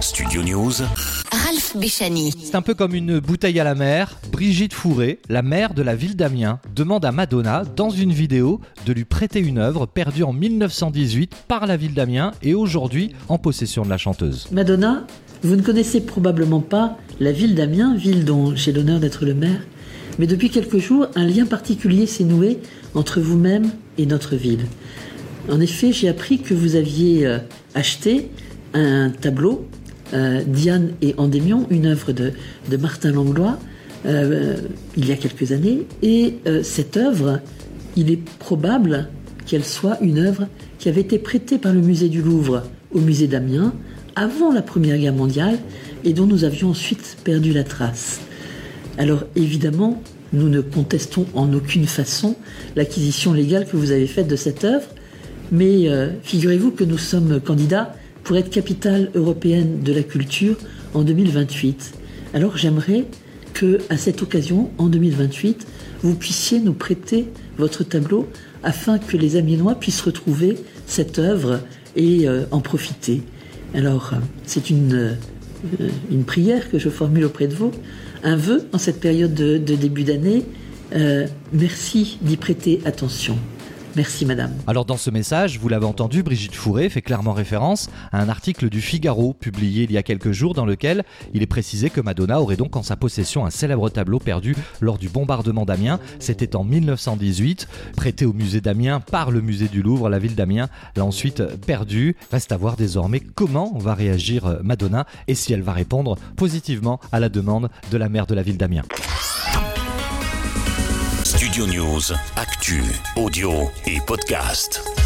Studio News, Ralph Béchani. C'est un peu comme une bouteille à la mer. Brigitte Fourré, la maire de la ville d'Amiens, demande à Madonna, dans une vidéo, de lui prêter une œuvre perdue en 1918 par la ville d'Amiens et aujourd'hui en possession de la chanteuse. Madonna, vous ne connaissez probablement pas la ville d'Amiens, ville dont j'ai l'honneur d'être le maire, mais depuis quelques jours, un lien particulier s'est noué entre vous-même et notre ville. En effet, j'ai appris que vous aviez euh, acheté un tableau, euh, Diane et Endémion, une œuvre de, Martin Langlois, euh, il y a quelques années. Et euh, cette œuvre, il est probable qu'elle soit une œuvre qui avait été prêtée par le musée du Louvre au musée d'Amiens avant la Première Guerre mondiale et dont nous avions ensuite perdu la trace. Alors évidemment, nous ne contestons en aucune façon l'acquisition légale que vous avez faite de cette œuvre, mais figurez-vous que nous sommes candidats pour être capitale européenne de la culture en 2028. Alors j'aimerais que, à cette occasion, en 2028, vous puissiez nous prêter votre tableau afin que les Amiénois puissent retrouver cette œuvre et euh, en profiter. Alors, c'est une, euh, une prière que je formule auprès de vous, un vœu en cette période de, de début d'année. Euh, merci d'y prêter attention. Merci, madame. Alors dans ce message, vous l'avez entendu, Brigitte Fourré fait clairement référence à un article du Figaro publié il y a quelques jours dans lequel il est précisé que Madonna aurait donc en sa possession un célèbre tableau perdu lors du bombardement d'Amiens. C'était en 1918, prêté au musée d'Amiens par le musée du Louvre. La ville d'Amiens l'a ensuite perdu. Reste à voir désormais comment va réagir euh, Madonna et si elle va répondre positivement à la demande de la maire de la ville d'Amiens. Studio News, actu, audio et podcast.